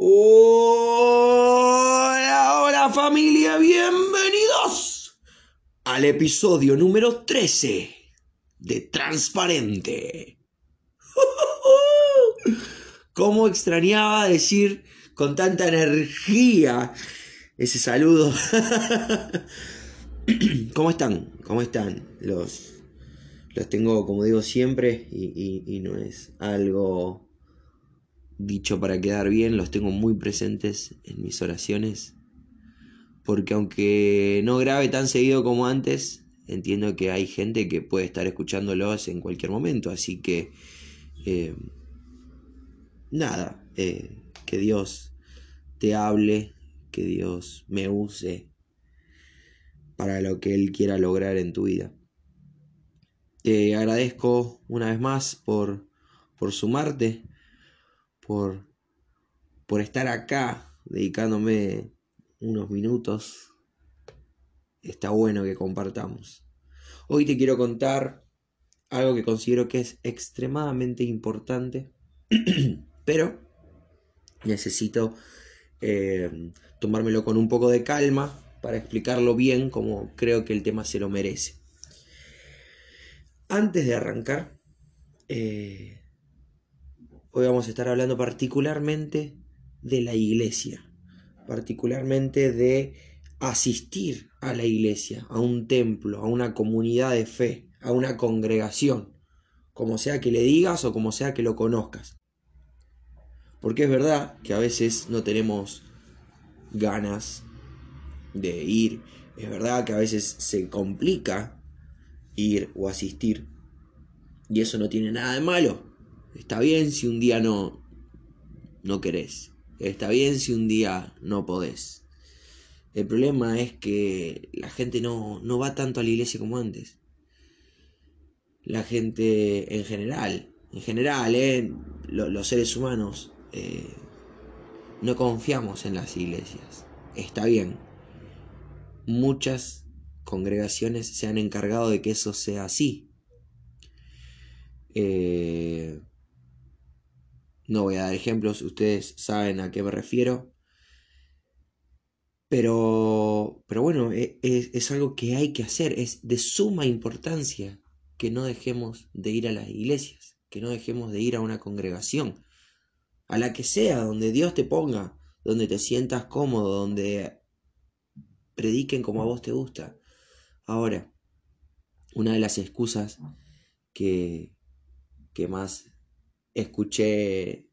Hola, familia, bienvenidos al episodio número 13 de Transparente. ¿Cómo extrañaba decir con tanta energía ese saludo? ¿Cómo están? ¿Cómo están? Los, los tengo, como digo siempre, y, y no es algo dicho para quedar bien, los tengo muy presentes en mis oraciones. Porque aunque no grabe tan seguido como antes, entiendo que hay gente que puede estar escuchándolos en cualquier momento. Así que, eh, nada, eh, que Dios te hable, que Dios me use para lo que Él quiera lograr en tu vida. Te agradezco una vez más por, por sumarte por, por estar acá dedicándome unos minutos. Está bueno que compartamos. Hoy te quiero contar algo que considero que es extremadamente importante, pero necesito eh, tomármelo con un poco de calma para explicarlo bien como creo que el tema se lo merece. Antes de arrancar, eh, Hoy vamos a estar hablando particularmente de la iglesia, particularmente de asistir a la iglesia, a un templo, a una comunidad de fe, a una congregación, como sea que le digas o como sea que lo conozcas. Porque es verdad que a veces no tenemos ganas de ir, es verdad que a veces se complica ir o asistir, y eso no tiene nada de malo. Está bien si un día no, no querés. Está bien si un día no podés. El problema es que la gente no, no va tanto a la iglesia como antes. La gente en general, en general, ¿eh? los, seres humanos, eh, no confiamos en las iglesias. Está bien. Muchas congregaciones se han encargado de que eso sea así. Eh, no voy a dar ejemplos, ustedes saben a qué me refiero. Pero, pero bueno, e, es, algo que hay que hacer, es de suma importancia que no dejemos de ir a las iglesias, que no dejemos de ir a una congregación, a la que sea, donde Dios te ponga, donde te sientas cómodo, donde prediquen como a vos te gusta. Ahora, una de las excusas que, que más escuché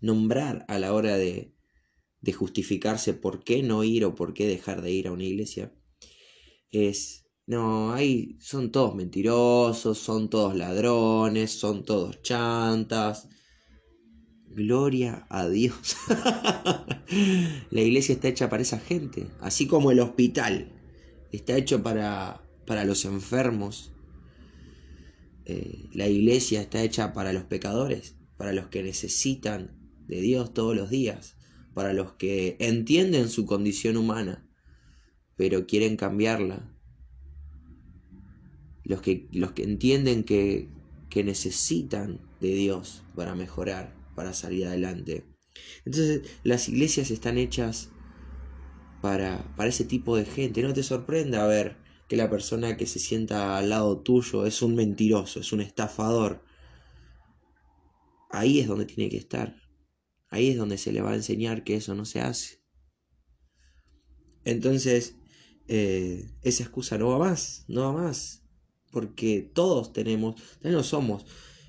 nombrar a la hora de, de justificarse por qué no ir o por qué dejar de ir a una iglesia es, no, ahí son todos mentirosos, son todos ladrones, son todos chantas. Gloria a Dios. la iglesia está hecha para esa gente, así como el hospital está hecho para, para los enfermos, eh, la iglesia está hecha para los pecadores, para los que necesitan de Dios todos los días, para los que entienden su condición humana, pero quieren cambiarla. Los que, los que entienden que, que necesitan de Dios para mejorar, para salir adelante. Entonces las iglesias están hechas para, para ese tipo de gente. No te sorprenda ver que la persona que se sienta al lado tuyo es un mentiroso, es un estafador. Ahí es donde tiene que estar. Ahí es donde se le va a enseñar que eso no se hace. Entonces, eh, esa excusa no va más, no va más. Porque todos tenemos, no somos,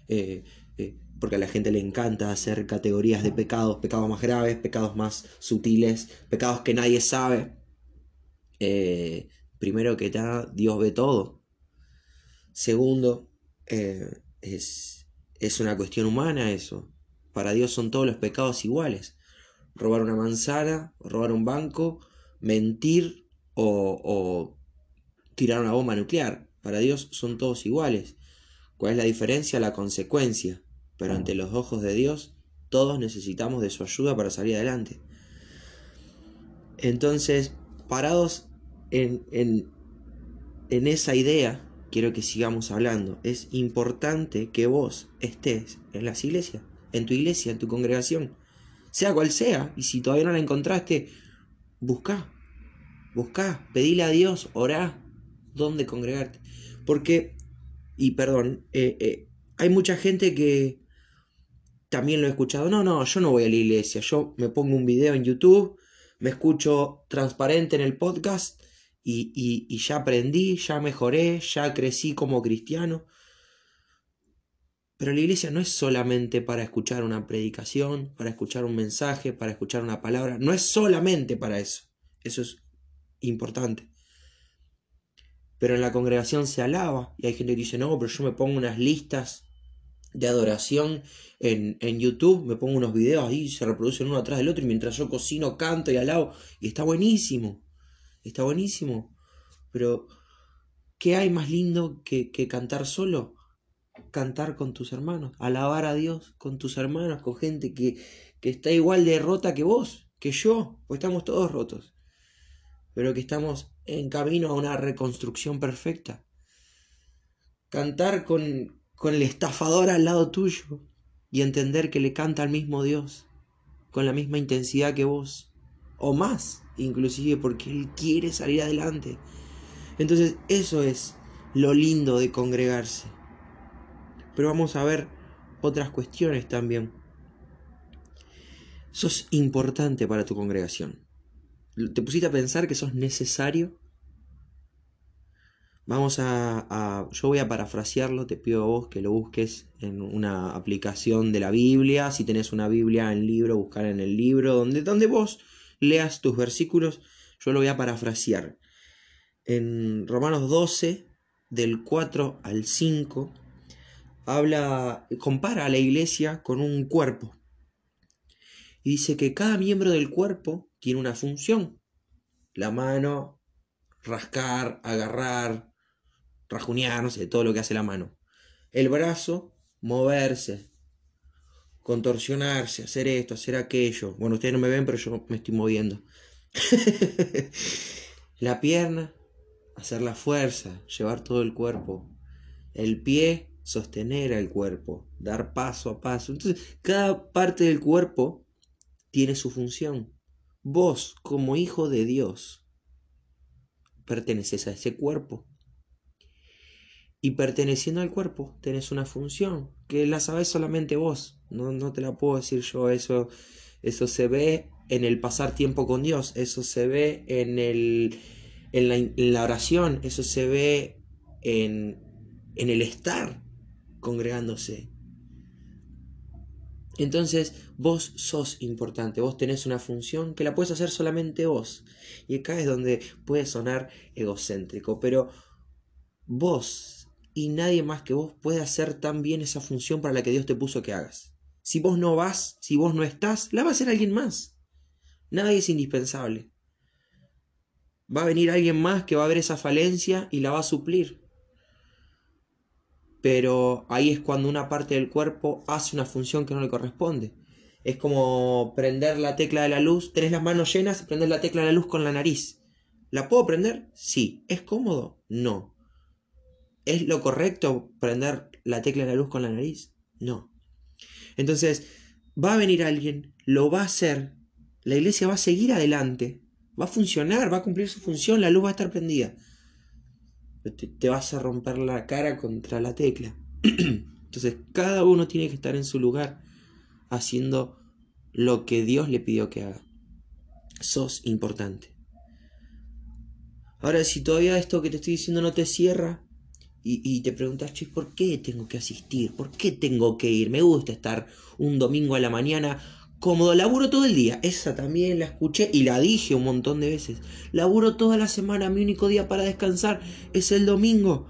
eh, eh, porque a la gente le encanta hacer categorías de pecados, pecados más graves, pecados más sutiles, pecados que nadie sabe primero que nada, Dios ve todo. Segundo, eh, es, es una cuestión humana eso. Para Dios son todos los pecados iguales. Robar una manzana, robar un banco, mentir o, o tirar una bomba nuclear. Para Dios son todos iguales. ¿Cuál es la diferencia? La consecuencia. Pero ante los ojos de Dios, todos necesitamos de su ayuda para salir adelante. Entonces, parados en, esa idea quiero que sigamos hablando. Es importante que vos estés en las iglesias, en tu iglesia, en tu congregación. sea cual sea. Y si todavía no la encontraste, busca, busca, pedile a Dios, orá, dónde congregarte. Porque, y perdón, eh, eh, hay mucha gente que también lo he escuchado, no, no, yo no voy a la iglesia, yo me pongo un video en YouTube, me escucho transparente en el podcast y, ya aprendí, ya mejoré, ya crecí como cristiano. Pero la iglesia no es solamente para escuchar una predicación, para escuchar un mensaje, para escuchar una palabra. No es solamente para eso. Eso es importante. Pero en la congregación se alaba y hay gente que dice, no, pero yo me pongo unas listas de adoración en, en YouTube, me pongo unos videos ahí, se reproducen uno atrás del otro y mientras yo cocino, canto y alabo. Y está buenísimo. Está buenísimo. Pero, ¿qué hay más lindo que, que cantar solo? cantar con tus hermanos, alabar a Dios con tus hermanos, con gente que, que está igual de rota que vos, que yo, pues estamos todos rotos, pero que estamos en camino a una reconstrucción perfecta. Cantar con, con el estafador al lado tuyo y entender que le canta al mismo Dios, con la misma intensidad que vos, o más, inclusive porque Él quiere salir adelante. Entonces eso es lo lindo de congregarse pero vamos a ver otras cuestiones también. Sos importante para tu congregación. ¿Te pusiste a pensar que sos necesario? Vamos a, Yo voy a parafrasearlo, te pido a vos que lo busques en una aplicación de la Biblia. Si tenés una Biblia en libro, buscar en el libro, donde, donde vos leas tus versículos, yo lo voy a parafrasear. En Romanos 12, del 4 al 5, habla, compara a la iglesia con un cuerpo. Y dice que cada miembro del cuerpo tiene una función. La mano, rascar, agarrar, rajunear, no sé, todo lo que hace la mano. El brazo, moverse, contorsionarse, hacer esto, hacer aquello. Bueno, ustedes no me ven, pero yo me estoy moviendo. la pierna, hacer la fuerza, llevar todo el cuerpo. El pie, sostener al cuerpo, dar paso a paso. Entonces, cada parte del cuerpo tiene su función. Vos, como hijo de Dios, perteneces a ese cuerpo. Y perteneciendo al cuerpo, tenés una función, que la sabes solamente vos. No, no te la puedo decir yo. Eso, eso se ve en el pasar tiempo con Dios. Eso se ve en, el, la, en la oración. Eso se ve en, en el estar congregándose. Entonces vos sos importante, vos tenés una función que la puedes hacer solamente vos. Y acá es donde puede sonar egocéntrico, pero vos y nadie más que vos puede hacer tan bien esa función para la que Dios te puso que hagas. Si vos no vas, si vos no estás, la va a hacer alguien más. Nadie es indispensable. Va a venir alguien más que va a ver esa falencia y la va a suplir pero ahí es cuando una parte del cuerpo hace una función que no le corresponde. Es como prender la tecla de la luz, tenés las manos llenas y prender la tecla de la luz con la nariz. ¿La puedo prender? Sí. ¿Es cómodo? No. ¿Es lo correcto prender la tecla de la luz con la nariz? No. Entonces, va a venir alguien, lo va a hacer, la iglesia va a seguir adelante, va a funcionar, va a cumplir su función, la luz va a estar prendida te, vas a romper la cara contra la tecla. Entonces cada uno tiene que estar en su lugar haciendo lo que Dios le pidió que haga. Sos importante. Ahora, si todavía esto que te estoy diciendo no te cierra y, y te preguntas, che, ¿por qué tengo que asistir? ¿Por qué tengo que ir? Me gusta estar un domingo a la mañana cómodo, laburo todo el día. Esa también la escuché y la dije un montón de veces. Laburo toda la semana, mi único día para descansar es el domingo.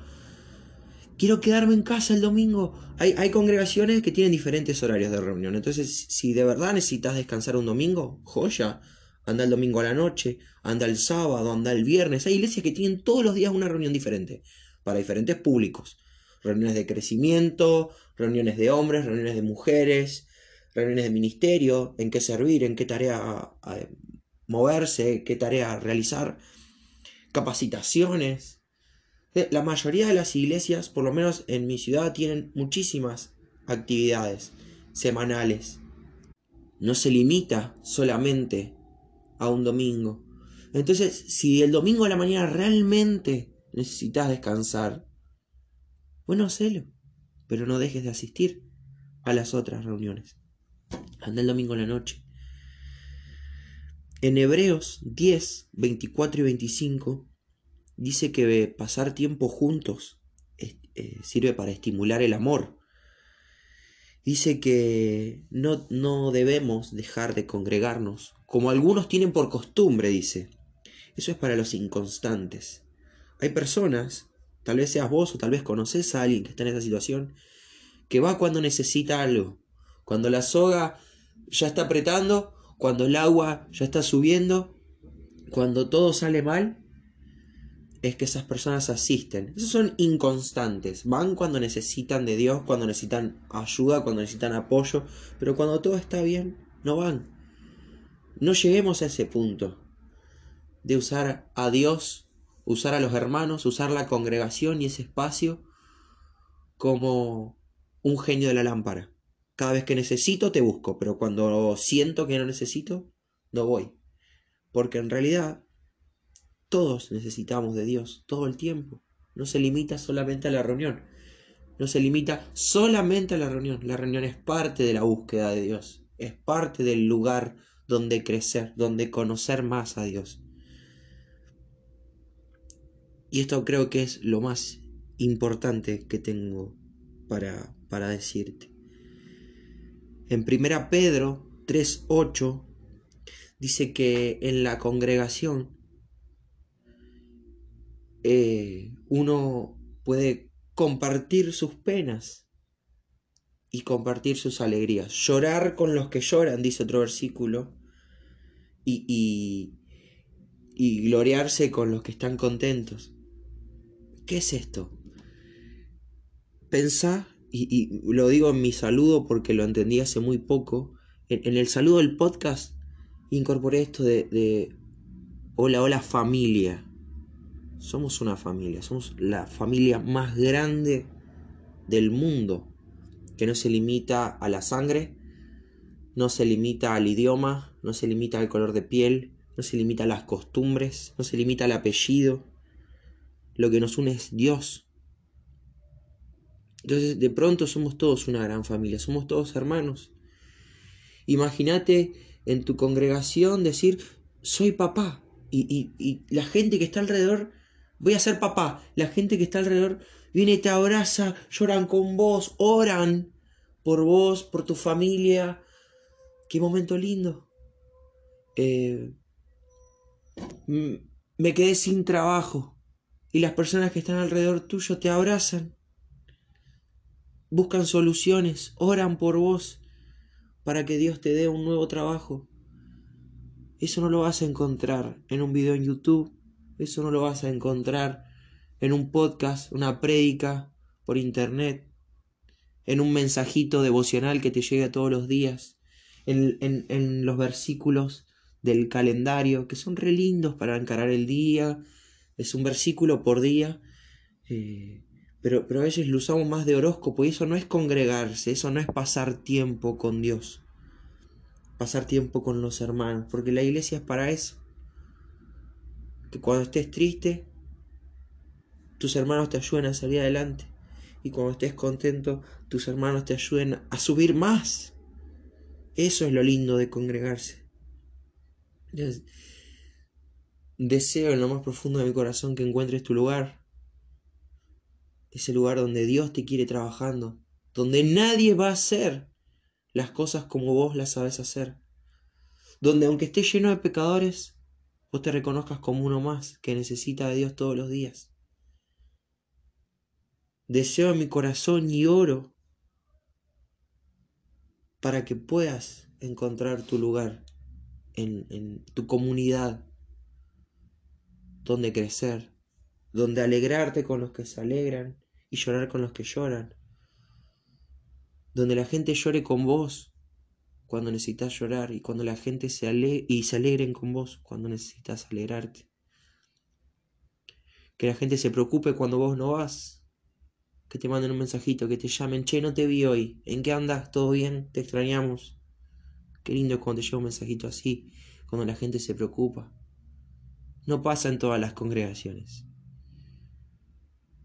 Quiero quedarme en casa el domingo. Hay, hay congregaciones que tienen diferentes horarios de reunión. Entonces, si de verdad necesitas descansar un domingo, joya. Anda el domingo a la noche, anda el sábado, anda el viernes. Hay iglesias que tienen todos los días una reunión diferente, para diferentes públicos. Reuniones de crecimiento, reuniones de hombres, reuniones de mujeres, reuniones de ministerio, en qué servir, en qué tarea moverse, qué tarea realizar, capacitaciones. Eh, la mayoría de las iglesias, por lo menos en mi ciudad, tienen muchísimas actividades semanales. no se limita solamente a un domingo. Entonces, si el domingo a la mañana realmente necesitas descansar, bueno, hacelo, pero no dejes de asistir a las otras reuniones. Anda el domingo en la noche. En Hebreos 10, 24 y 25 dice que pasar tiempo juntos eh, sirve para estimular el amor. Dice que no, no debemos dejar de congregarnos, como algunos tienen por costumbre, dice. Eso es para los inconstantes. Hay personas, tal vez seas vos o tal vez conoces a alguien que está en esa situación, que va cuando necesita algo. Cuando la soga ya está apretando, cuando el agua ya está subiendo, cuando todo sale mal, es que esas personas asisten. Esos son inconstantes. Van cuando necesitan de Dios, cuando necesitan ayuda, cuando necesitan apoyo. Pero cuando todo está bien, no van. No lleguemos a ese punto de usar a Dios, usar a los hermanos, usar la congregación y ese espacio como un genio de la lámpara. Cada vez que necesito te busco, pero cuando siento que no necesito, no voy. Porque en realidad todos necesitamos de Dios todo el tiempo. No se limita solamente a la reunión. No se limita solamente a la reunión. La reunión es parte de la búsqueda de Dios. Es parte del lugar donde crecer, donde conocer más a Dios. Y esto creo que es lo más importante que tengo para, para decirte. En 1 Pedro 3.8 dice que en la congregación eh, uno puede compartir sus penas y compartir sus alegrías. Llorar con los que lloran, dice otro versículo, y, y gloriarse con los que están contentos. ¿Qué es esto? Pensá, y, lo digo en mi saludo porque lo entendí hace muy poco, en, el saludo del podcast incorporé esto de, de hola, hola familia somos una familia, somos la familia más grande del mundo, que no se limita a la sangre, no se limita al idioma, no se limita al color de piel, no se limita a las costumbres, no se limita al apellido. Lo que nos une es Dios. Entonces, de pronto somos todos una gran familia, somos todos hermanos. Imagínate en tu congregación decir, soy papá, y, y la gente que está alrededor voy a ser papá. La gente que está alrededor viene te abraza, lloran con vos, oran por vos, por tu familia. Qué momento lindo. Eh, me quedé sin trabajo y las personas que están alrededor tuyo te abrazan, buscan soluciones, oran por vos para que Dios te dé un nuevo trabajo. Eso no lo vas a encontrar en un video en YouTube, eso no lo vas a encontrar en un podcast, una prédica, por internet, en un mensajito devocional que te llega todos los días, en, en, los versículos del calendario, que son re lindos para encarar el día, es un versículo por día, eh, pero, pero a veces lo usamos más de horóscopo y eso no es congregarse, eso no es pasar tiempo con Dios, pasar tiempo con los hermanos, porque la iglesia es para eso que cuando estés triste, tus hermanos te ayuden a salir adelante. Y cuando estés contento, tus hermanos te ayuden a subir más. Eso es lo lindo de congregarse. Deseo en lo más profundo de mi corazón que encuentres tu lugar. Ese lugar donde Dios te quiere trabajando. Donde nadie va a hacer las cosas como vos las sabes hacer. Donde aunque esté lleno de pecadores, vos te reconozcas como uno más que necesita de Dios todos los días. Deseo en mi corazón y oro para que puedas encontrar tu lugar en, en tu comunidad, donde crecer, donde alegrarte con los que se alegran y llorar con los que lloran, donde la gente llore con vos cuando necesitas llorar y cuando la gente se ale y se alegren con vos cuando necesitas alegrarte. Que la gente se preocupe cuando vos no vas. Que te manden un mensajito, que te llamen, che, no te vi hoy. ¿En qué andas? ¿Todo bien? ¿Te extrañamos? Qué lindo cuando te llega un mensajito así, cuando la gente se preocupa. No pasa en todas las congregaciones.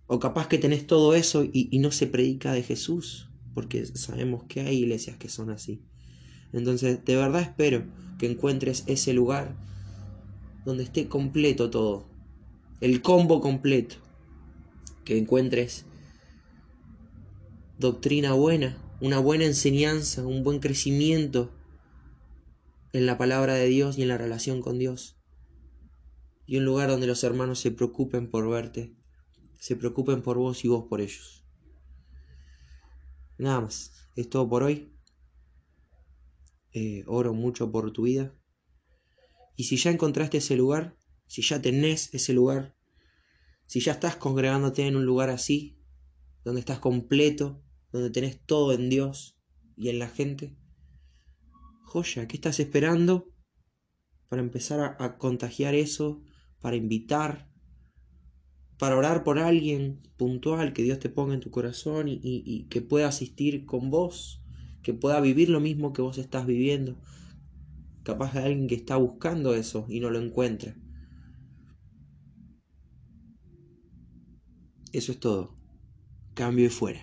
O capaz que tenés todo eso y, no se predica de Jesús, porque sabemos que hay iglesias que son así. Entonces, de verdad espero que encuentres ese lugar donde esté completo todo, el combo completo, que encuentres doctrina buena, una buena enseñanza, un buen crecimiento en la palabra de Dios y en la relación con Dios. Y un lugar donde los hermanos se preocupen por verte, se preocupen por vos y vos por ellos. Nada más, es todo por hoy. Eh, oro mucho por tu vida. Y si ya encontraste ese lugar, si ya tenés ese lugar, si ya estás congregándote en un lugar así, donde estás completo, donde tenés todo en Dios y en la gente, joya, ¿qué estás esperando para empezar a, contagiar eso, para invitar, para orar por alguien puntual que Dios te ponga en tu corazón y que pueda asistir con vos? que pueda vivir lo mismo que vos estás viviendo. Capaz de alguien que está buscando eso y no lo encuentra. Eso es todo. Cambio y fuera.